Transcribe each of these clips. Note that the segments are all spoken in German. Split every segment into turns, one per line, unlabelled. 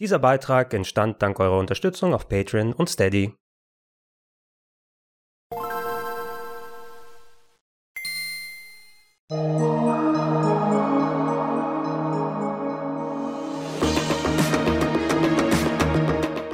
Dieser Beitrag entstand dank eurer Unterstützung auf Patreon und Steady.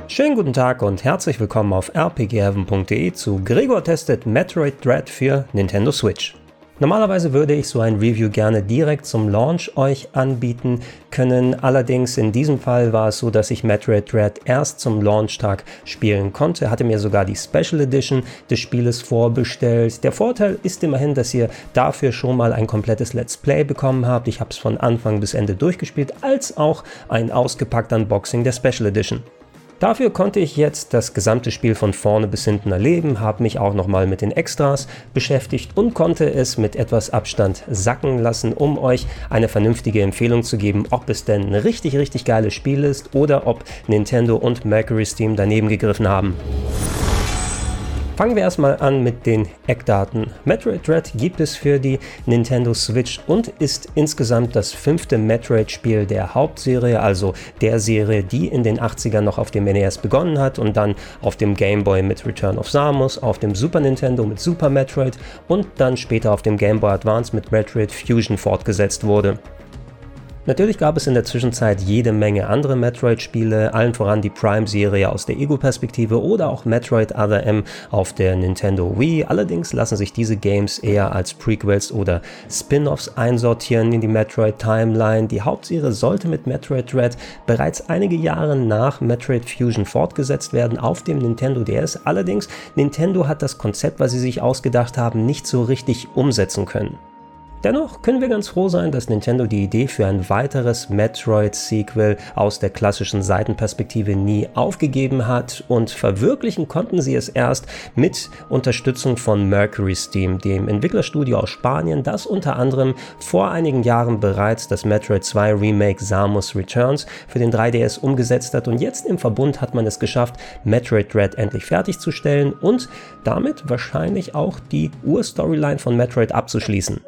Schönen guten Tag und herzlich willkommen auf rpgheaven.de zu Gregor testet Metroid Dread für Nintendo Switch. Normalerweise würde ich so ein Review gerne direkt zum Launch euch anbieten können. Allerdings in diesem Fall war es so, dass ich Metroid Dread erst zum Launchtag spielen konnte. Hatte mir sogar die Special Edition des Spieles vorbestellt. Der Vorteil ist immerhin, dass ihr dafür schon mal ein komplettes Let's Play bekommen habt. Ich habe es von Anfang bis Ende durchgespielt, als auch ein ausgepackter Unboxing der Special Edition. Dafür konnte ich jetzt das gesamte Spiel von vorne bis hinten erleben, habe mich auch nochmal mit den Extras beschäftigt und konnte es mit etwas Abstand sacken lassen, um euch eine vernünftige Empfehlung zu geben, ob es denn ein richtig, richtig geiles Spiel ist oder ob Nintendo und Mercury Steam daneben gegriffen haben. Fangen wir erstmal an mit den Eckdaten. Metroid Dread gibt es für die Nintendo Switch und ist insgesamt das fünfte Metroid-Spiel der Hauptserie, also der Serie, die in den 80ern noch auf dem NES begonnen hat und dann auf dem Game Boy mit Return of Samus, auf dem Super Nintendo mit Super Metroid und dann später auf dem Game Boy Advance mit Metroid Fusion fortgesetzt wurde. Natürlich gab es in der Zwischenzeit jede Menge andere Metroid-Spiele, allen voran die Prime-Serie aus der Ego-Perspektive oder auch Metroid Other M auf der Nintendo Wii. Allerdings lassen sich diese Games eher als Prequels oder Spin-offs einsortieren in die Metroid-Timeline. Die Hauptserie sollte mit Metroid Dread bereits einige Jahre nach Metroid Fusion fortgesetzt werden auf dem Nintendo DS. Allerdings, Nintendo hat das Konzept, was sie sich ausgedacht haben, nicht so richtig umsetzen können. Dennoch können wir ganz froh sein, dass Nintendo die Idee für ein weiteres Metroid-Sequel aus der klassischen Seitenperspektive nie aufgegeben hat und verwirklichen konnten sie es erst mit Unterstützung von Mercury Steam, dem Entwicklerstudio aus Spanien, das unter anderem vor einigen Jahren bereits das Metroid 2 Remake Samus Returns für den 3DS umgesetzt hat und jetzt im Verbund hat man es geschafft, Metroid Dread endlich fertigzustellen und damit wahrscheinlich auch die Urstoryline von Metroid abzuschließen.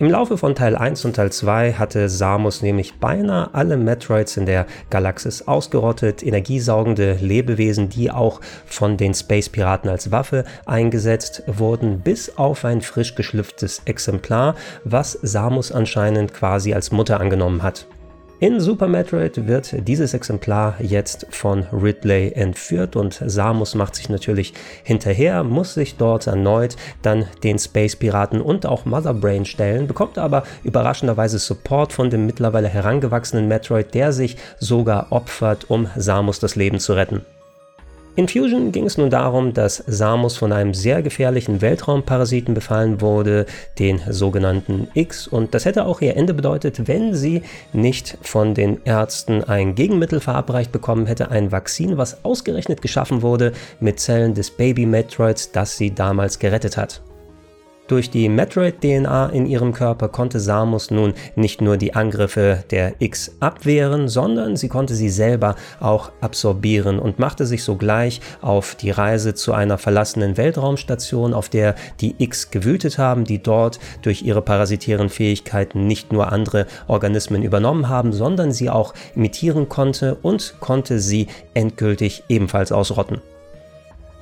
Im Laufe von Teil 1 und Teil 2 hatte Samus nämlich beinahe alle Metroids in der Galaxis ausgerottet, energiesaugende Lebewesen, die auch von den Space Piraten als Waffe eingesetzt wurden, bis auf ein frisch geschlüpftes Exemplar, was Samus anscheinend quasi als Mutter angenommen hat. In Super Metroid wird dieses Exemplar jetzt von Ridley entführt und Samus macht sich natürlich hinterher, muss sich dort erneut dann den Space Piraten und auch Mother Brain stellen, bekommt aber überraschenderweise Support von dem mittlerweile herangewachsenen Metroid, der sich sogar opfert, um Samus das Leben zu retten. In Fusion ging es nun darum, dass Samus von einem sehr gefährlichen Weltraumparasiten befallen wurde, den sogenannten X, und das hätte auch ihr Ende bedeutet, wenn sie nicht von den Ärzten ein Gegenmittel verabreicht bekommen hätte, ein Vakzin, was ausgerechnet geschaffen wurde mit Zellen des Baby Metroids, das sie damals gerettet hat. Durch die Metroid-DNA in ihrem Körper konnte Samus nun nicht nur die Angriffe der X abwehren, sondern sie konnte sie selber auch absorbieren und machte sich sogleich auf die Reise zu einer verlassenen Weltraumstation, auf der die X gewütet haben, die dort durch ihre parasitären Fähigkeiten nicht nur andere Organismen übernommen haben, sondern sie auch imitieren konnte und konnte sie endgültig ebenfalls ausrotten.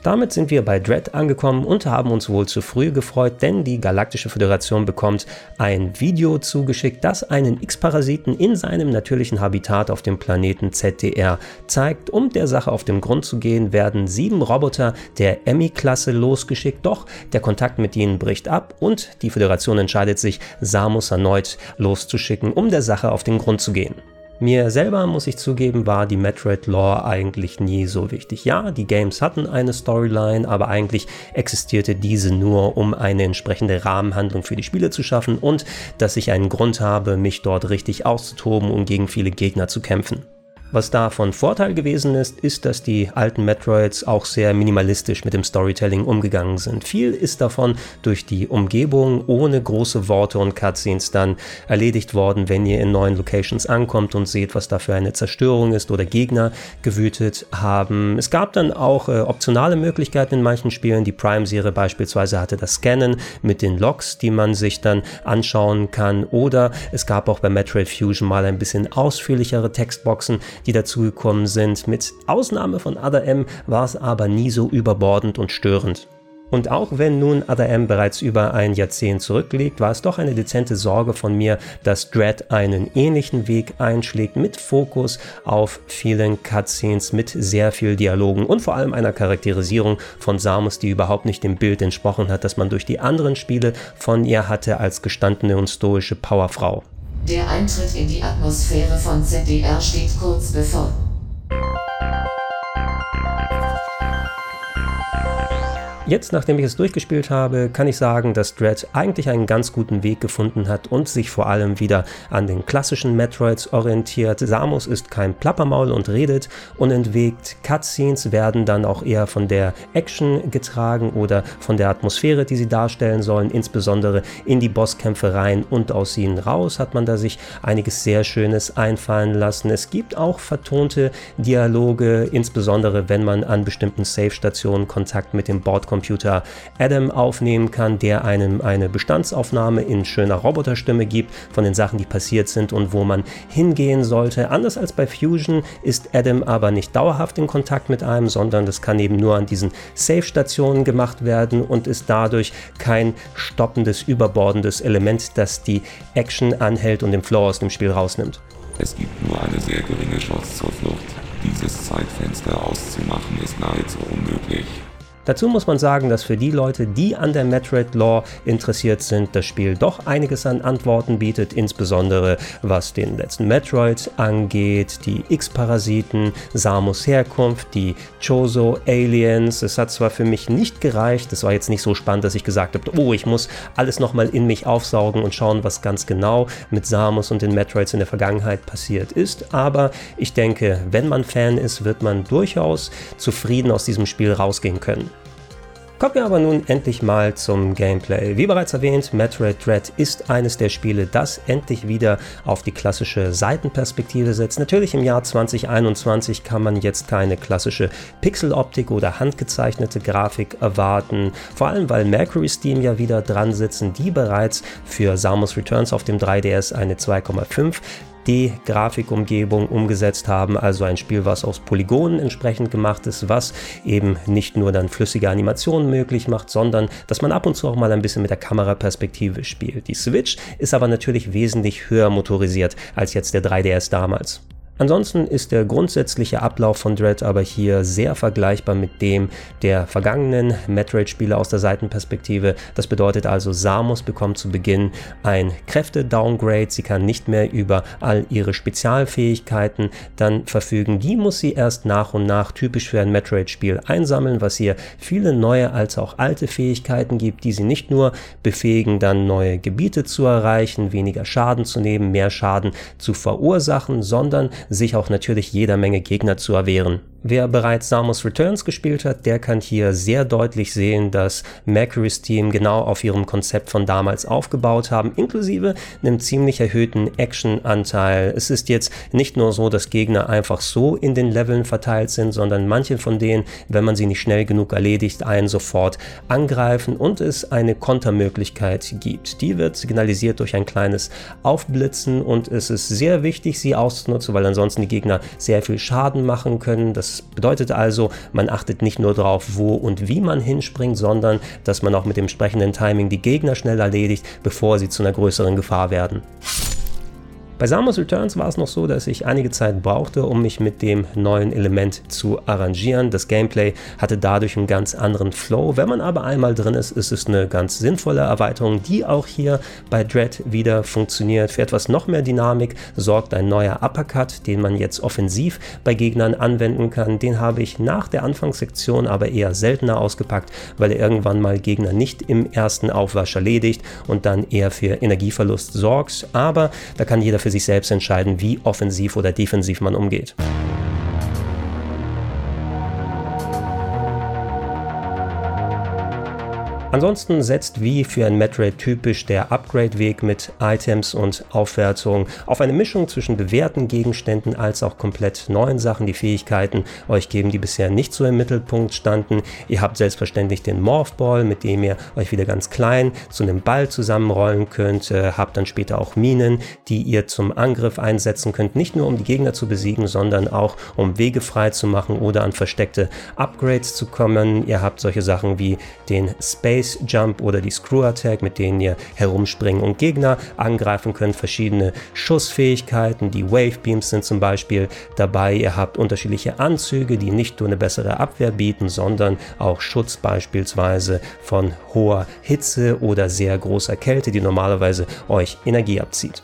Damit sind wir bei Dread angekommen und haben uns wohl zu früh gefreut, denn die Galaktische Föderation bekommt ein Video zugeschickt, das einen X-Parasiten in seinem natürlichen Habitat auf dem Planeten ZDR zeigt. Um der Sache auf den Grund zu gehen, werden sieben Roboter der Emmy-Klasse losgeschickt, doch der Kontakt mit ihnen bricht ab und die Föderation entscheidet sich, Samus erneut loszuschicken, um der Sache auf den Grund zu gehen. Mir selber, muss ich zugeben, war die Metroid-Lore eigentlich nie so wichtig. Ja, die Games hatten eine Storyline, aber eigentlich existierte diese nur, um eine entsprechende Rahmenhandlung für die Spiele zu schaffen und dass ich einen Grund habe, mich dort richtig auszutoben und gegen viele Gegner zu kämpfen. Was da von Vorteil gewesen ist, ist, dass die alten Metroids auch sehr minimalistisch mit dem Storytelling umgegangen sind. Viel ist davon durch die Umgebung ohne große Worte und Cutscenes dann erledigt worden, wenn ihr in neuen Locations ankommt und seht, was da für eine Zerstörung ist oder Gegner gewütet haben. Es gab dann auch äh, optionale Möglichkeiten in manchen Spielen. Die Prime-Serie beispielsweise hatte das Scannen mit den Logs, die man sich dann anschauen kann. Oder es gab auch bei Metroid Fusion mal ein bisschen ausführlichere Textboxen, die dazugekommen sind. Mit Ausnahme von Other M war es aber nie so überbordend und störend. Und auch wenn nun Other M bereits über ein Jahrzehnt zurückliegt, war es doch eine dezente Sorge von mir, dass Dread einen ähnlichen Weg einschlägt mit Fokus auf vielen Cutscenes, mit sehr viel Dialogen und vor allem einer Charakterisierung von Samus, die überhaupt nicht dem Bild entsprochen hat, das man durch die anderen Spiele von ihr hatte als gestandene und stoische Powerfrau.
Der Eintritt in die Atmosphäre von ZDR steht kurz bevor.
Jetzt, nachdem ich es durchgespielt habe, kann ich sagen, dass Dread eigentlich einen ganz guten Weg gefunden hat und sich vor allem wieder an den klassischen Metroids orientiert. Samus ist kein Plappermaul und redet unentwegt. Cutscenes werden dann auch eher von der Action getragen oder von der Atmosphäre, die sie darstellen sollen. Insbesondere in die Bosskämpfe rein und aus ihnen raus hat man da sich einiges sehr Schönes einfallen lassen. Es gibt auch vertonte Dialoge, insbesondere wenn man an bestimmten Safe-Stationen Kontakt mit dem Bord Computer Adam aufnehmen kann, der einem eine Bestandsaufnahme in schöner Roboterstimme gibt von den Sachen, die passiert sind und wo man hingehen sollte. Anders als bei Fusion ist Adam aber nicht dauerhaft in Kontakt mit einem, sondern das kann eben nur an diesen Safe-Stationen gemacht werden und ist dadurch kein stoppendes, überbordendes Element, das die Action anhält und den Flow aus dem Spiel rausnimmt.
Es gibt nur eine sehr geringe Chance zur Flucht. Dieses Zeitfenster auszumachen ist nahezu unmöglich.
Dazu muss man sagen, dass für die Leute, die an der Metroid Lore interessiert sind, das Spiel doch einiges an Antworten bietet, insbesondere was den letzten Metroid angeht, die X-Parasiten, Samus Herkunft, die Chozo Aliens. Es hat zwar für mich nicht gereicht, es war jetzt nicht so spannend, dass ich gesagt habe, oh, ich muss alles nochmal in mich aufsaugen und schauen, was ganz genau mit Samus und den Metroids in der Vergangenheit passiert ist, aber ich denke, wenn man Fan ist, wird man durchaus zufrieden aus diesem Spiel rausgehen können. Kommen wir aber nun endlich mal zum Gameplay. Wie bereits erwähnt, Metroid Dread ist eines der Spiele, das endlich wieder auf die klassische Seitenperspektive setzt. Natürlich im Jahr 2021 kann man jetzt keine klassische Pixeloptik oder handgezeichnete Grafik erwarten, vor allem weil Mercury Steam ja wieder dran sitzen, die bereits für Samus Returns auf dem 3DS eine 2,5 die Grafikumgebung umgesetzt haben, also ein Spiel, was aus Polygonen entsprechend gemacht ist, was eben nicht nur dann flüssige Animationen möglich macht, sondern dass man ab und zu auch mal ein bisschen mit der Kameraperspektive spielt. Die Switch ist aber natürlich wesentlich höher motorisiert als jetzt der 3DS damals. Ansonsten ist der grundsätzliche Ablauf von Dread aber hier sehr vergleichbar mit dem der vergangenen Metroid-Spiele aus der Seitenperspektive. Das bedeutet also, Samus bekommt zu Beginn ein Kräfte-Downgrade. Sie kann nicht mehr über all ihre Spezialfähigkeiten dann verfügen. Die muss sie erst nach und nach typisch für ein Metroid-Spiel einsammeln, was ihr viele neue als auch alte Fähigkeiten gibt, die sie nicht nur befähigen, dann neue Gebiete zu erreichen, weniger Schaden zu nehmen, mehr Schaden zu verursachen, sondern sich auch natürlich jeder Menge Gegner zu erwehren. Wer bereits Samus Returns gespielt hat, der kann hier sehr deutlich sehen, dass Mercury's Team genau auf ihrem Konzept von damals aufgebaut haben, inklusive einem ziemlich erhöhten Action-Anteil. Es ist jetzt nicht nur so, dass Gegner einfach so in den Leveln verteilt sind, sondern manche von denen, wenn man sie nicht schnell genug erledigt, einen sofort angreifen und es eine Kontermöglichkeit gibt. Die wird signalisiert durch ein kleines Aufblitzen und es ist sehr wichtig, sie auszunutzen, weil ansonsten die Gegner sehr viel Schaden machen können. Das bedeutet also, man achtet nicht nur darauf, wo und wie man hinspringt, sondern dass man auch mit dem entsprechenden Timing die Gegner schnell erledigt, bevor sie zu einer größeren Gefahr werden. Bei Samus Returns war es noch so, dass ich einige Zeit brauchte, um mich mit dem neuen Element zu arrangieren. Das Gameplay hatte dadurch einen ganz anderen Flow. Wenn man aber einmal drin ist, ist es eine ganz sinnvolle Erweiterung, die auch hier bei Dread wieder funktioniert. Für etwas noch mehr Dynamik sorgt ein neuer Uppercut, den man jetzt offensiv bei Gegnern anwenden kann. Den habe ich nach der Anfangssektion aber eher seltener ausgepackt, weil er irgendwann mal Gegner nicht im ersten Aufwasch erledigt und dann eher für Energieverlust sorgt. Aber da kann jeder für sich selbst entscheiden, wie offensiv oder defensiv man umgeht. Ansonsten setzt wie für ein Metroid typisch der Upgrade-Weg mit Items und Aufwertung auf eine Mischung zwischen bewährten Gegenständen als auch komplett neuen Sachen. Die Fähigkeiten euch geben, die bisher nicht so im Mittelpunkt standen. Ihr habt selbstverständlich den Morph Ball, mit dem ihr euch wieder ganz klein zu einem Ball zusammenrollen könnt. Äh, habt dann später auch Minen, die ihr zum Angriff einsetzen könnt. Nicht nur um die Gegner zu besiegen, sondern auch um Wege frei zu machen oder an versteckte Upgrades zu kommen. Ihr habt solche Sachen wie den Space Base Jump oder die Screw Attack, mit denen ihr herumspringen und Gegner angreifen könnt. Verschiedene Schussfähigkeiten, die Wave Beams sind zum Beispiel dabei. Ihr habt unterschiedliche Anzüge, die nicht nur eine bessere Abwehr bieten, sondern auch Schutz beispielsweise von hoher Hitze oder sehr großer Kälte, die normalerweise euch Energie abzieht.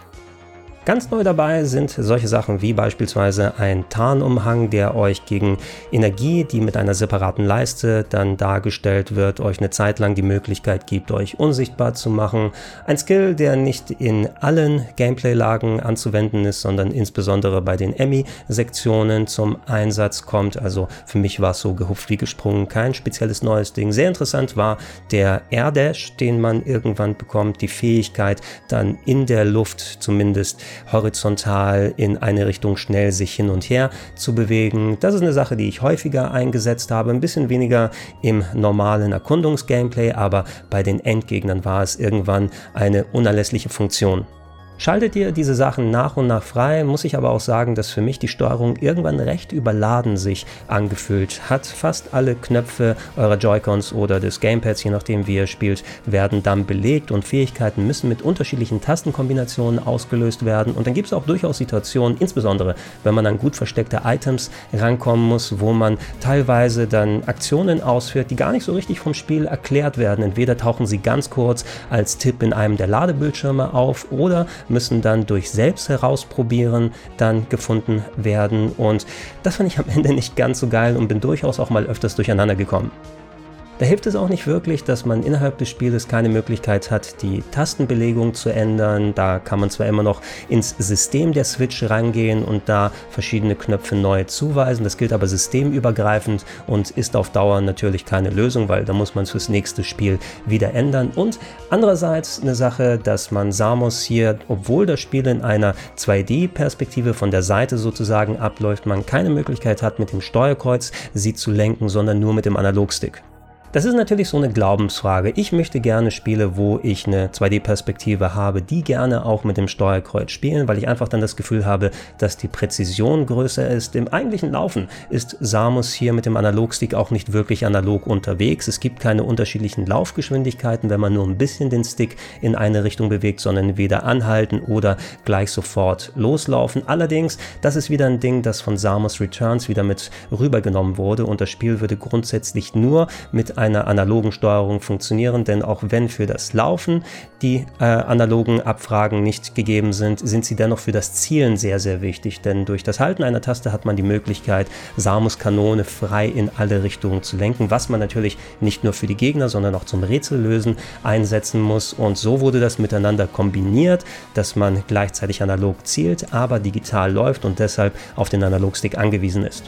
Ganz neu dabei sind solche Sachen wie beispielsweise ein Tarnumhang, der euch gegen Energie, die mit einer separaten Leiste dann dargestellt wird, euch eine Zeit lang die Möglichkeit gibt, euch unsichtbar zu machen. Ein Skill, der nicht in allen Gameplay-Lagen anzuwenden ist, sondern insbesondere bei den Emmy-Sektionen zum Einsatz kommt. Also für mich war es so gehupft wie gesprungen, kein spezielles neues Ding. Sehr interessant war der Air Dash, den man irgendwann bekommt, die Fähigkeit dann in der Luft zumindest horizontal in eine Richtung schnell sich hin und her zu bewegen. Das ist eine Sache, die ich häufiger eingesetzt habe, ein bisschen weniger im normalen Erkundungsgameplay, aber bei den Endgegnern war es irgendwann eine unerlässliche Funktion. Schaltet ihr diese Sachen nach und nach frei, muss ich aber auch sagen, dass für mich die Steuerung irgendwann recht überladen sich angefühlt hat. Fast alle Knöpfe eurer Joy-Cons oder des Gamepads, je nachdem wie ihr spielt, werden dann belegt und Fähigkeiten müssen mit unterschiedlichen Tastenkombinationen ausgelöst werden. Und dann gibt es auch durchaus Situationen, insbesondere wenn man an gut versteckte Items rankommen muss, wo man teilweise dann Aktionen ausführt, die gar nicht so richtig vom Spiel erklärt werden. Entweder tauchen sie ganz kurz als Tipp in einem der Ladebildschirme auf oder müssen dann durch selbst herausprobieren dann gefunden werden. Und das fand ich am Ende nicht ganz so geil und bin durchaus auch mal öfters durcheinander gekommen. Da hilft es auch nicht wirklich, dass man innerhalb des Spieles keine Möglichkeit hat, die Tastenbelegung zu ändern. Da kann man zwar immer noch ins System der Switch rangehen und da verschiedene Knöpfe neu zuweisen. Das gilt aber systemübergreifend und ist auf Dauer natürlich keine Lösung, weil da muss man es fürs nächste Spiel wieder ändern. Und andererseits eine Sache, dass man Samus hier, obwohl das Spiel in einer 2D-Perspektive von der Seite sozusagen abläuft, man keine Möglichkeit hat, mit dem Steuerkreuz sie zu lenken, sondern nur mit dem Analogstick. Das ist natürlich so eine Glaubensfrage. Ich möchte gerne Spiele, wo ich eine 2D-Perspektive habe, die gerne auch mit dem Steuerkreuz spielen, weil ich einfach dann das Gefühl habe, dass die Präzision größer ist. Im eigentlichen Laufen ist Samus hier mit dem Analogstick auch nicht wirklich analog unterwegs. Es gibt keine unterschiedlichen Laufgeschwindigkeiten, wenn man nur ein bisschen den Stick in eine Richtung bewegt, sondern weder anhalten oder gleich sofort loslaufen. Allerdings, das ist wieder ein Ding, das von Samus Returns wieder mit rübergenommen wurde und das Spiel würde grundsätzlich nur mit einer analogen Steuerung funktionieren, denn auch wenn für das Laufen die äh, analogen Abfragen nicht gegeben sind, sind sie dennoch für das Zielen sehr, sehr wichtig, denn durch das Halten einer Taste hat man die Möglichkeit, Samus Kanone frei in alle Richtungen zu lenken, was man natürlich nicht nur für die Gegner, sondern auch zum Rätsellösen einsetzen muss und so wurde das miteinander kombiniert, dass man gleichzeitig analog zielt, aber digital läuft und deshalb auf den Analogstick angewiesen ist.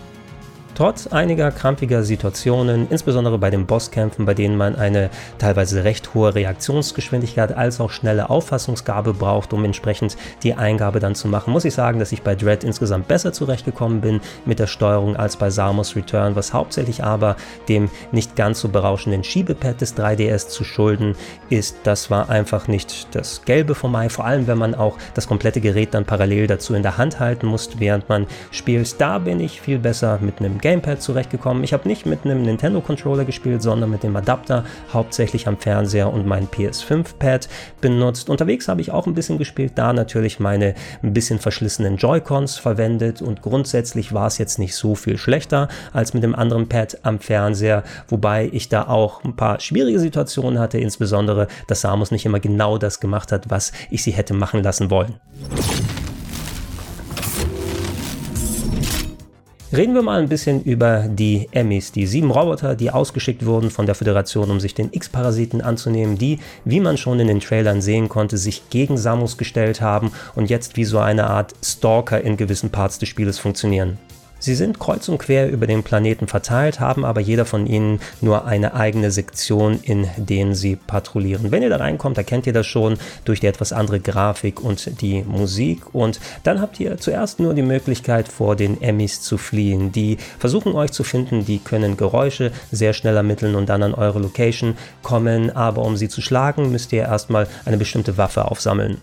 Trotz einiger krampiger Situationen, insbesondere bei den Bosskämpfen, bei denen man eine teilweise recht hohe Reaktionsgeschwindigkeit als auch schnelle Auffassungsgabe braucht, um entsprechend die Eingabe dann zu machen, muss ich sagen, dass ich bei Dread insgesamt besser zurechtgekommen bin mit der Steuerung als bei Samus Return, was hauptsächlich aber dem nicht ganz so berauschenden Schiebepad des 3DS zu schulden ist. Das war einfach nicht das Gelbe vom Mai, vor allem wenn man auch das komplette Gerät dann parallel dazu in der Hand halten muss, während man spielt. Da bin ich viel besser mit einem Game Gamepad zurechtgekommen. Ich habe nicht mit einem Nintendo Controller gespielt, sondern mit dem Adapter, hauptsächlich am Fernseher und mein PS5-Pad benutzt. Unterwegs habe ich auch ein bisschen gespielt, da natürlich meine ein bisschen verschlissenen Joy-Cons verwendet und grundsätzlich war es jetzt nicht so viel schlechter als mit dem anderen Pad am Fernseher, wobei ich da auch ein paar schwierige Situationen hatte, insbesondere, dass Samus nicht immer genau das gemacht hat, was ich sie hätte machen lassen wollen. Reden wir mal ein bisschen über die Emmys, die sieben Roboter, die ausgeschickt wurden von der Föderation, um sich den X-Parasiten anzunehmen, die, wie man schon in den Trailern sehen konnte, sich gegen Samus gestellt haben und jetzt wie so eine Art Stalker in gewissen Parts des Spieles funktionieren. Sie sind kreuz und quer über den Planeten verteilt, haben aber jeder von ihnen nur eine eigene Sektion, in denen sie patrouillieren. Wenn ihr da reinkommt, erkennt ihr das schon durch die etwas andere Grafik und die Musik. Und dann habt ihr zuerst nur die Möglichkeit, vor den Emmys zu fliehen. Die versuchen euch zu finden, die können Geräusche sehr schnell ermitteln und dann an eure Location kommen. Aber um sie zu schlagen, müsst ihr erstmal eine bestimmte Waffe aufsammeln.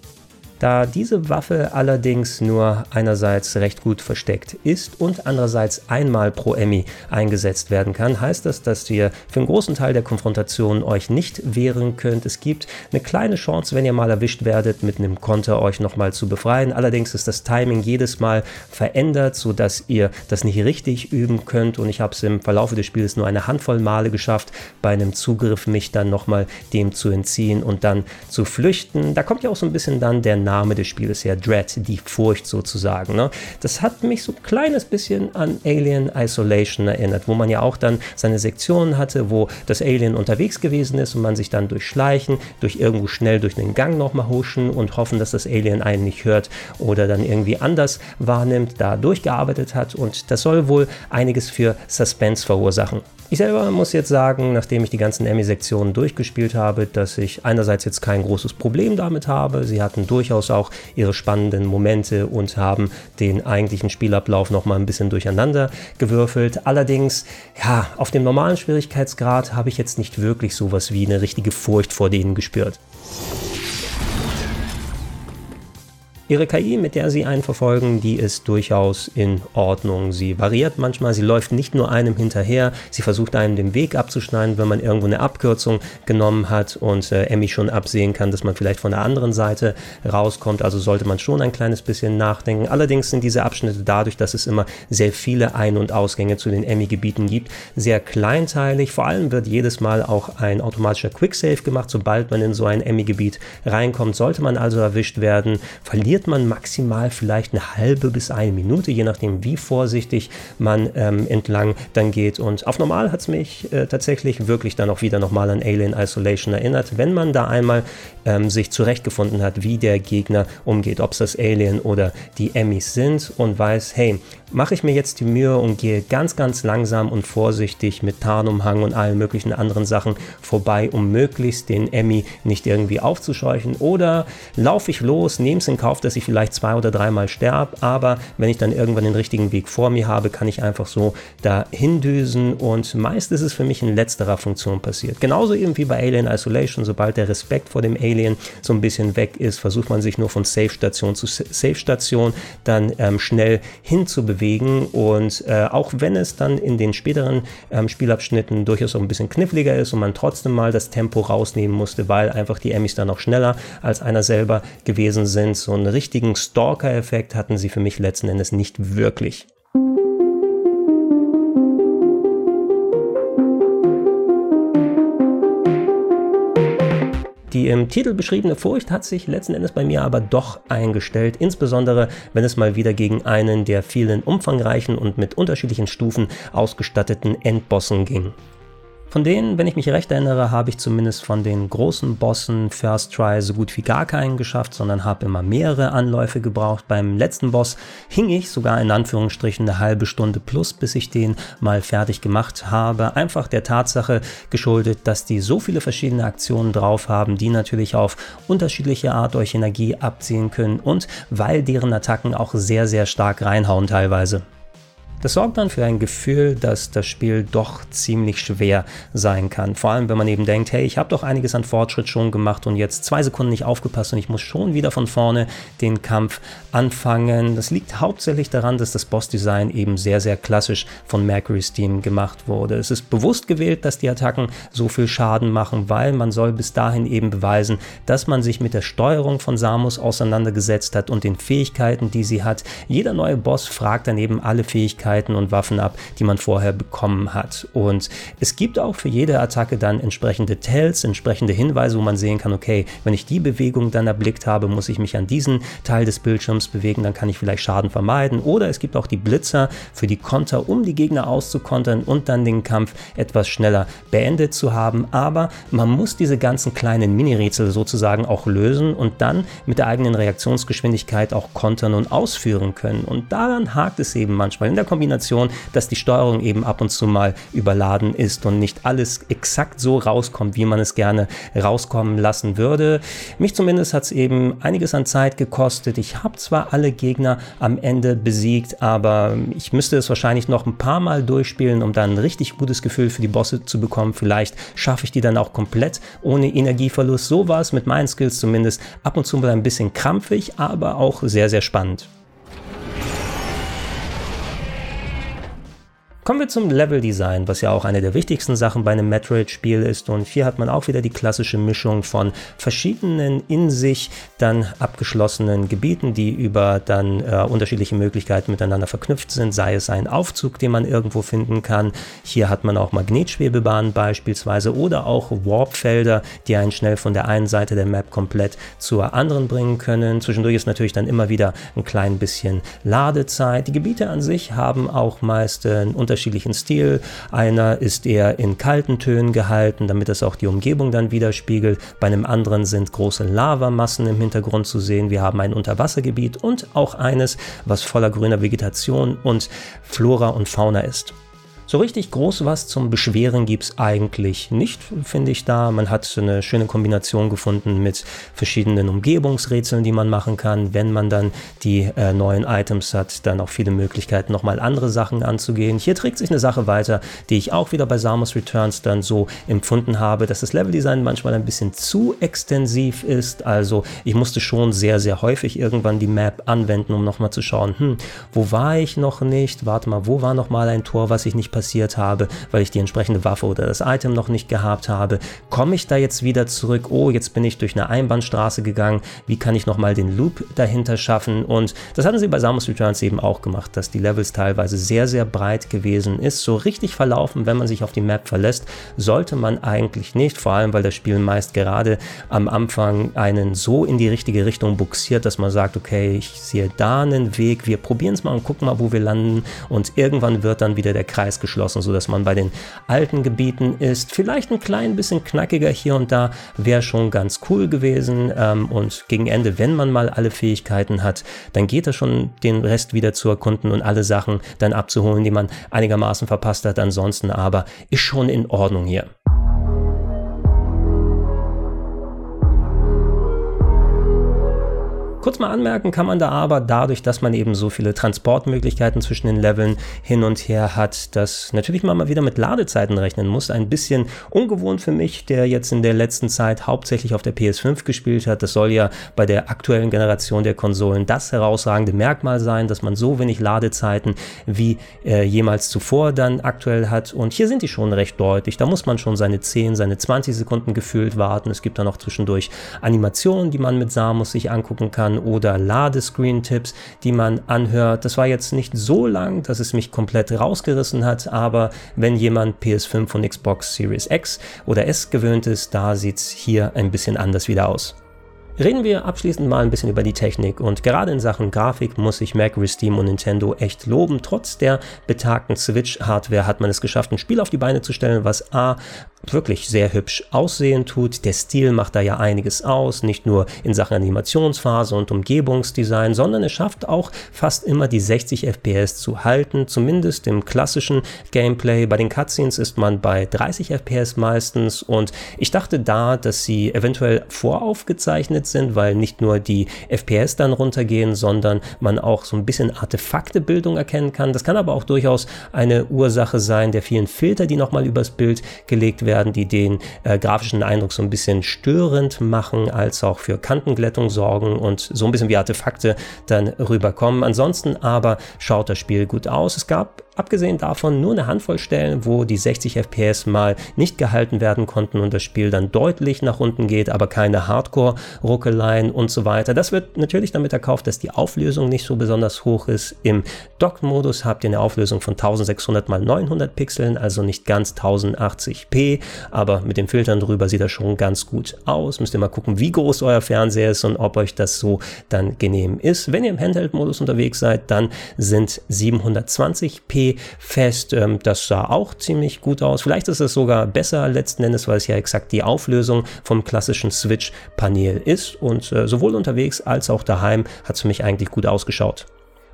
Da diese Waffe allerdings nur einerseits recht gut versteckt ist und andererseits einmal pro Emmy eingesetzt werden kann, heißt das, dass ihr für einen großen Teil der Konfrontation euch nicht wehren könnt. Es gibt eine kleine Chance, wenn ihr mal erwischt werdet, mit einem Konter euch nochmal zu befreien. Allerdings ist das Timing jedes Mal verändert, sodass ihr das nicht richtig üben könnt und ich habe es im Verlauf des Spiels nur eine Handvoll Male geschafft, bei einem Zugriff mich dann nochmal dem zu entziehen und dann zu flüchten. Da kommt ja auch so ein bisschen dann der Name des Spiels her, Dread, die Furcht sozusagen. Ne? Das hat mich so ein kleines bisschen an Alien Isolation erinnert, wo man ja auch dann seine Sektionen hatte, wo das Alien unterwegs gewesen ist und man sich dann durchschleichen, durch irgendwo schnell durch den Gang nochmal huschen und hoffen, dass das Alien einen nicht hört oder dann irgendwie anders wahrnimmt, da durchgearbeitet hat und das soll wohl einiges für Suspense verursachen. Ich selber muss jetzt sagen, nachdem ich die ganzen Emmy-Sektionen durchgespielt habe, dass ich einerseits jetzt kein großes Problem damit habe. Sie hatten durchaus auch ihre spannenden Momente und haben den eigentlichen Spielablauf nochmal ein bisschen durcheinander gewürfelt. Allerdings, ja, auf dem normalen Schwierigkeitsgrad habe ich jetzt nicht wirklich sowas wie eine richtige Furcht vor denen gespürt. Ihre KI, mit der Sie einen verfolgen, die ist durchaus in Ordnung. Sie variiert manchmal, sie läuft nicht nur einem hinterher, sie versucht einem den Weg abzuschneiden, wenn man irgendwo eine Abkürzung genommen hat und äh, Emmy schon absehen kann, dass man vielleicht von der anderen Seite rauskommt. Also sollte man schon ein kleines bisschen nachdenken. Allerdings sind diese Abschnitte dadurch, dass es immer sehr viele Ein- und Ausgänge zu den Emmy-Gebieten gibt, sehr kleinteilig. Vor allem wird jedes Mal auch ein automatischer Quicksave gemacht, sobald man in so ein Emmy-Gebiet reinkommt. Sollte man also erwischt werden, verliert verliert man maximal vielleicht eine halbe bis eine Minute, je nachdem, wie vorsichtig man ähm, entlang dann geht. Und auf normal hat es mich äh, tatsächlich wirklich dann auch wieder nochmal an Alien Isolation erinnert, wenn man da einmal ähm, sich zurechtgefunden hat, wie der Gegner umgeht, ob es das Alien oder die Emmys sind und weiß, hey, mache ich mir jetzt die Mühe und gehe ganz, ganz langsam und vorsichtig mit Tarnumhang und allen möglichen anderen Sachen vorbei, um möglichst den Emmy nicht irgendwie aufzuscheuchen. Oder laufe ich los, nehme es in Kauf, dass ich vielleicht zwei oder dreimal sterbe, aber wenn ich dann irgendwann den richtigen Weg vor mir habe, kann ich einfach so dahin düsen und meist ist es für mich in letzterer Funktion passiert. Genauso eben wie bei Alien Isolation, sobald der Respekt vor dem Alien so ein bisschen weg ist, versucht man sich nur von Safe-Station zu Safe-Station dann ähm, schnell hinzubewegen bewegen und äh, auch wenn es dann in den späteren ähm, Spielabschnitten durchaus auch ein bisschen kniffliger ist und man trotzdem mal das Tempo rausnehmen musste, weil einfach die Emmys dann noch schneller als einer selber gewesen sind. So einen richtigen Stalker-Effekt hatten sie für mich letzten Endes nicht wirklich. Die im Titel beschriebene Furcht hat sich letzten Endes bei mir aber doch eingestellt, insbesondere wenn es mal wieder gegen einen der vielen umfangreichen und mit unterschiedlichen Stufen ausgestatteten Endbossen ging. Von denen, wenn ich mich recht erinnere, habe ich zumindest von den großen Bossen First Try so gut wie gar keinen geschafft, sondern habe immer mehrere Anläufe gebraucht. Beim letzten Boss hing ich sogar in Anführungsstrichen eine halbe Stunde plus, bis ich den mal fertig gemacht habe. Einfach der Tatsache geschuldet, dass die so viele verschiedene Aktionen drauf haben, die natürlich auf unterschiedliche Art euch Energie abziehen können und weil deren Attacken auch sehr, sehr stark reinhauen teilweise. Das sorgt dann für ein Gefühl, dass das Spiel doch ziemlich schwer sein kann. Vor allem, wenn man eben denkt, hey, ich habe doch einiges an Fortschritt schon gemacht und jetzt zwei Sekunden nicht aufgepasst und ich muss schon wieder von vorne den Kampf anfangen. Das liegt hauptsächlich daran, dass das Bossdesign eben sehr, sehr klassisch von Mercury's Team gemacht wurde. Es ist bewusst gewählt, dass die Attacken so viel Schaden machen, weil man soll bis dahin eben beweisen, dass man sich mit der Steuerung von Samus auseinandergesetzt hat und den Fähigkeiten, die sie hat. Jeder neue Boss fragt dann eben alle Fähigkeiten Fähigkeiten und Waffen ab, die man vorher bekommen hat. Und es gibt auch für jede Attacke dann entsprechende Tells, entsprechende Hinweise, wo man sehen kann, okay, wenn ich die Bewegung dann erblickt habe, muss ich mich an diesen Teil des Bildschirms bewegen, dann kann ich vielleicht Schaden vermeiden. Oder es gibt auch die Blitzer für die Konter, um die Gegner auszukontern und dann den Kampf etwas schneller beendet zu haben. Aber man muss diese ganzen kleinen Mini-Rätsel sozusagen auch lösen und dann mit der eigenen Reaktionsgeschwindigkeit auch kontern und ausführen können. Und daran hakt es eben manchmal. In der Kombination, dass die Steuerung eben ab und zu mal überladen ist und nicht alles exakt so rauskommt, wie man es gerne rauskommen lassen würde. Mich zumindest hat es eben einiges an Zeit gekostet. Ich habe zwar alle Gegner am Ende besiegt, aber ich müsste es wahrscheinlich noch ein paar Mal durchspielen, um dann ein richtig gutes Gefühl für die Bosse zu bekommen. Vielleicht schaffe ich die dann auch komplett ohne Energieverlust. So war es mit meinen Skills zumindest ab und zu mal ein bisschen krampfig, aber auch sehr, sehr spannend. Kommen wir zum Leveldesign, was ja auch eine der wichtigsten Sachen bei einem Metroid-Spiel ist. Und hier hat man auch wieder die klassische Mischung von verschiedenen in sich dann abgeschlossenen Gebieten, die über dann äh, unterschiedliche Möglichkeiten miteinander verknüpft sind, sei es ein Aufzug, den man irgendwo finden kann. Hier hat man auch Magnetschwebebahnen beispielsweise oder auch Warpfelder, die einen schnell von der einen Seite der Map komplett zur anderen bringen können. Zwischendurch ist natürlich dann immer wieder ein klein bisschen Ladezeit. Die Gebiete an sich haben auch meist äh, einen unterschiedlichen Stil. Einer ist eher in kalten Tönen gehalten, damit es auch die Umgebung dann widerspiegelt. Bei einem anderen sind große Lavamassen im Hintergrund zu sehen. Wir haben ein Unterwassergebiet und auch eines, was voller grüner Vegetation und Flora und Fauna ist. So richtig groß was zum Beschweren gibt es eigentlich nicht, finde ich da. Man hat eine schöne Kombination gefunden mit verschiedenen Umgebungsrätseln, die man machen kann. Wenn man dann die äh, neuen Items hat, dann auch viele Möglichkeiten, nochmal andere Sachen anzugehen. Hier trägt sich eine Sache weiter, die ich auch wieder bei Samus Returns dann so empfunden habe, dass das Leveldesign manchmal ein bisschen zu extensiv ist. Also ich musste schon sehr, sehr häufig irgendwann die Map anwenden, um nochmal zu schauen, hm, wo war ich noch nicht? Warte mal, wo war nochmal ein Tor, was ich nicht passiert habe, weil ich die entsprechende Waffe oder das Item noch nicht gehabt habe. Komme ich da jetzt wieder zurück? Oh, jetzt bin ich durch eine Einbahnstraße gegangen. Wie kann ich nochmal den Loop dahinter schaffen? Und das hatten sie bei Samus Returns eben auch gemacht, dass die Levels teilweise sehr, sehr breit gewesen ist. So richtig verlaufen, wenn man sich auf die Map verlässt, sollte man eigentlich nicht, vor allem weil das Spiel meist gerade am Anfang einen so in die richtige Richtung buxiert, dass man sagt, okay, ich sehe da einen Weg, wir probieren es mal und gucken mal, wo wir landen und irgendwann wird dann wieder der Kreis geschlossen, sodass man bei den alten Gebieten ist. Vielleicht ein klein bisschen knackiger hier und da wäre schon ganz cool gewesen. Ähm, und gegen Ende, wenn man mal alle Fähigkeiten hat, dann geht es schon, den Rest wieder zu erkunden und alle Sachen dann abzuholen, die man einigermaßen verpasst hat. Ansonsten aber ist schon in Ordnung hier. Kurz mal anmerken kann man da aber dadurch, dass man eben so viele Transportmöglichkeiten zwischen den Leveln hin und her hat, dass natürlich man mal wieder mit Ladezeiten rechnen muss. Ein bisschen ungewohnt für mich, der jetzt in der letzten Zeit hauptsächlich auf der PS5 gespielt hat. Das soll ja bei der aktuellen Generation der Konsolen das herausragende Merkmal sein, dass man so wenig Ladezeiten wie äh, jemals zuvor dann aktuell hat. Und hier sind die schon recht deutlich. Da muss man schon seine 10, seine 20 Sekunden gefühlt warten. Es gibt dann auch zwischendurch Animationen, die man mit Samus sich angucken kann oder Ladescreen-Tipps, die man anhört. Das war jetzt nicht so lang, dass es mich komplett rausgerissen hat, aber wenn jemand PS5 und Xbox Series X oder S gewöhnt ist, da sieht es hier ein bisschen anders wieder aus. Reden wir abschließend mal ein bisschen über die Technik und gerade in Sachen Grafik muss ich Mercury Steam und Nintendo echt loben. Trotz der betagten Switch-Hardware hat man es geschafft, ein Spiel auf die Beine zu stellen, was A wirklich sehr hübsch aussehen tut. Der Stil macht da ja einiges aus, nicht nur in Sachen Animationsphase und Umgebungsdesign, sondern es schafft auch fast immer die 60 FPS zu halten, zumindest im klassischen Gameplay. Bei den Cutscenes ist man bei 30 FPS meistens und ich dachte da, dass sie eventuell voraufgezeichnet sind, weil nicht nur die FPS dann runtergehen, sondern man auch so ein bisschen Artefaktebildung erkennen kann. Das kann aber auch durchaus eine Ursache sein der vielen Filter, die nochmal übers Bild gelegt werden, die den äh, grafischen Eindruck so ein bisschen störend machen, als auch für Kantenglättung sorgen und so ein bisschen wie Artefakte dann rüberkommen. Ansonsten aber schaut das Spiel gut aus. Es gab abgesehen davon nur eine Handvoll Stellen, wo die 60 FPS mal nicht gehalten werden konnten und das Spiel dann deutlich nach unten geht, aber keine Hardcore-Ruckeleien und so weiter. Das wird natürlich damit erkauft, dass die Auflösung nicht so besonders hoch ist. Im Dock-Modus habt ihr eine Auflösung von 1600 x 900 Pixeln, also nicht ganz 1080p, aber mit den Filtern drüber sieht das schon ganz gut aus. Müsst ihr mal gucken, wie groß euer Fernseher ist und ob euch das so dann genehm ist. Wenn ihr im Handheld-Modus unterwegs seid, dann sind 720p fest. Ähm, das sah auch ziemlich gut aus. Vielleicht ist es sogar besser letzten Endes, weil es ja exakt die Auflösung vom klassischen Switch-Panel ist. Und äh, sowohl unterwegs als auch daheim hat es für mich eigentlich gut ausgeschaut.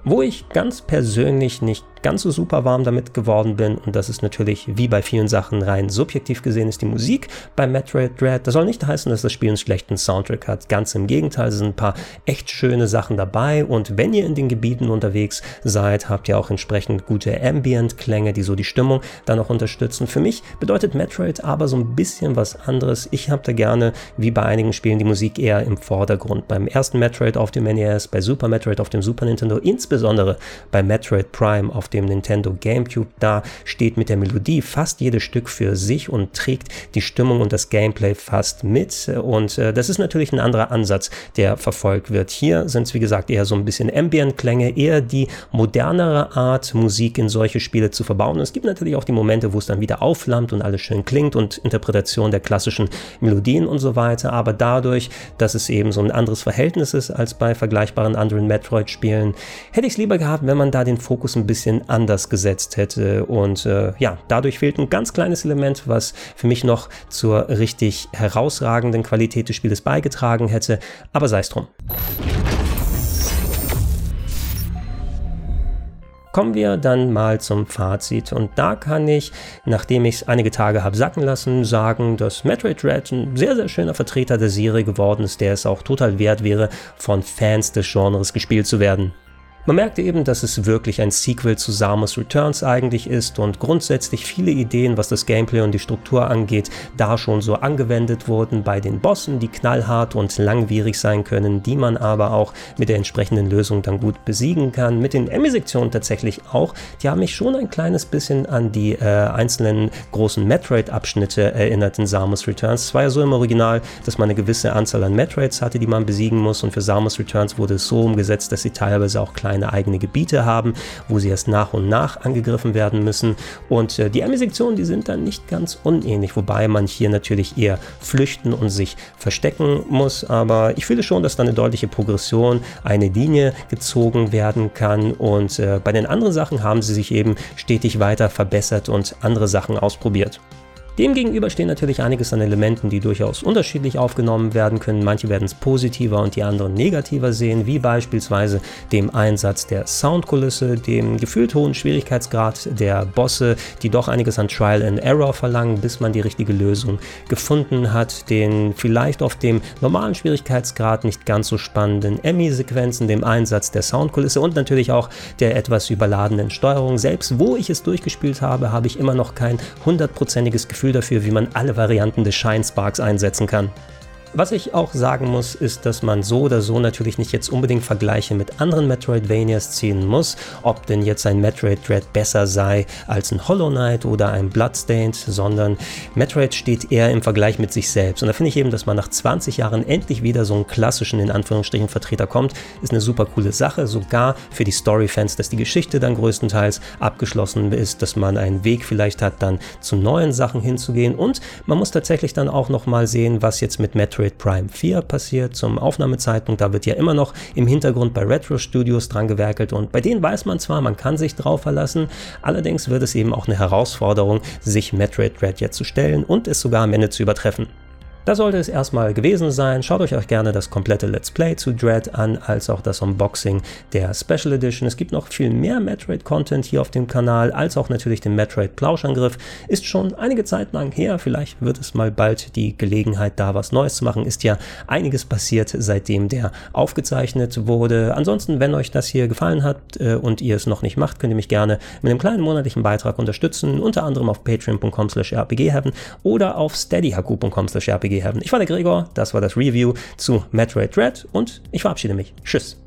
Wo ich ganz persönlich nicht ganz so super warm damit geworden bin. Und das ist natürlich wie bei vielen Sachen rein subjektiv gesehen ist die Musik bei Metroid Dread. Das soll nicht heißen, dass das Spiel einen schlechten Soundtrack hat. Ganz im Gegenteil, es sind ein paar echt schöne Sachen dabei. Und wenn ihr in den Gebieten unterwegs seid, habt ihr auch entsprechend gute Ambient-Klänge, die so die Stimmung dann auch unterstützen. Für mich bedeutet Metroid aber so ein bisschen was anderes. Ich habe da gerne, wie bei einigen Spielen, die Musik eher im Vordergrund. Beim ersten Metroid auf dem NES, bei Super Metroid auf dem Super Nintendo, insbesondere bei Metroid Prime auf dem Nintendo GameCube, da steht mit der Melodie fast jedes Stück für sich und trägt die Stimmung und das Gameplay fast mit. Und äh, das ist natürlich ein anderer Ansatz, der verfolgt wird. Hier sind es, wie gesagt, eher so ein bisschen Ambient-Klänge, eher die modernere Art, Musik in solche Spiele zu verbauen. Und es gibt natürlich auch die Momente, wo es dann wieder aufflammt und alles schön klingt und Interpretation der klassischen Melodien und so weiter. Aber dadurch, dass es eben so ein anderes Verhältnis ist als bei vergleichbaren anderen Metroid-Spielen, hätte ich es lieber gehabt, wenn man da den Fokus ein bisschen anders gesetzt hätte. Und äh, ja, dadurch fehlt ein ganz kleines Element, was für mich noch zur richtig herausragenden Qualität des Spieles beigetragen hätte. Aber sei es drum. Kommen wir dann mal zum Fazit. Und da kann ich, nachdem ich es einige Tage habe sacken lassen, sagen, dass Metroid Dread ein sehr, sehr schöner Vertreter der Serie geworden ist, der es auch total wert wäre, von Fans des Genres gespielt zu werden. Man merkte eben, dass es wirklich ein Sequel zu Samus Returns eigentlich ist und grundsätzlich viele Ideen, was das Gameplay und die Struktur angeht, da schon so angewendet wurden bei den Bossen, die knallhart und langwierig sein können, die man aber auch mit der entsprechenden Lösung dann gut besiegen kann. Mit den Emmy-Sektionen tatsächlich auch. Die haben mich schon ein kleines bisschen an die äh, einzelnen großen Metroid-Abschnitte erinnert in Samus Returns. Es war ja so im Original, dass man eine gewisse Anzahl an Metroids hatte, die man besiegen muss und für Samus Returns wurde es so umgesetzt, dass sie teilweise auch klein kleine eigene Gebiete haben, wo sie erst nach und nach angegriffen werden müssen. Und äh, die Army-Sektionen, die sind dann nicht ganz unähnlich, wobei man hier natürlich eher flüchten und sich verstecken muss. Aber ich fühle schon, dass da eine deutliche Progression, eine Linie gezogen werden kann. Und äh, bei den anderen Sachen haben sie sich eben stetig weiter verbessert und andere Sachen ausprobiert. Demgegenüber stehen natürlich einiges an Elementen, die durchaus unterschiedlich aufgenommen werden können. Manche werden es positiver und die anderen negativer sehen, wie beispielsweise dem Einsatz der Soundkulisse, dem gefühlt hohen Schwierigkeitsgrad der Bosse, die doch einiges an Trial and Error verlangen, bis man die richtige Lösung gefunden hat, den vielleicht auf dem normalen Schwierigkeitsgrad nicht ganz so spannenden Emmy-Sequenzen, dem Einsatz der Soundkulisse und natürlich auch der etwas überladenen Steuerung. Selbst wo ich es durchgespielt habe, habe ich immer noch kein hundertprozentiges Gefühl Gefühl dafür, wie man alle Varianten des Shine Sparks einsetzen kann. Was ich auch sagen muss, ist, dass man so oder so natürlich nicht jetzt unbedingt Vergleiche mit anderen Metroidvanias ziehen muss, ob denn jetzt ein Metroid Dread besser sei als ein Hollow Knight oder ein Bloodstained, sondern Metroid steht eher im Vergleich mit sich selbst. Und da finde ich eben, dass man nach 20 Jahren endlich wieder so einen klassischen, in Anführungsstrichen, Vertreter kommt, ist eine super coole Sache, sogar für die Story-Fans, dass die Geschichte dann größtenteils abgeschlossen ist, dass man einen Weg vielleicht hat, dann zu neuen Sachen hinzugehen. Und man muss tatsächlich dann auch nochmal sehen, was jetzt mit Metroid Metroid Prime 4 passiert zum Aufnahmezeitpunkt. Da wird ja immer noch im Hintergrund bei Retro Studios dran gewerkelt und bei denen weiß man zwar, man kann sich drauf verlassen, allerdings wird es eben auch eine Herausforderung, sich Metroid Dread jetzt zu stellen und es sogar am Ende zu übertreffen. Das sollte es erstmal gewesen sein. Schaut euch auch gerne das komplette Let's Play zu Dread an, als auch das Unboxing der Special Edition. Es gibt noch viel mehr Metroid-Content hier auf dem Kanal, als auch natürlich den Metroid-Plauschangriff. Ist schon einige Zeit lang her, vielleicht wird es mal bald die Gelegenheit, da was Neues zu machen. Ist ja einiges passiert, seitdem der aufgezeichnet wurde. Ansonsten, wenn euch das hier gefallen hat äh, und ihr es noch nicht macht, könnt ihr mich gerne mit einem kleinen monatlichen Beitrag unterstützen, unter anderem auf patreon.com slash rpgheaven oder auf steadyhaku.com haben. Ich war der Gregor, das war das Review zu Metroid Dread und ich verabschiede mich. Tschüss.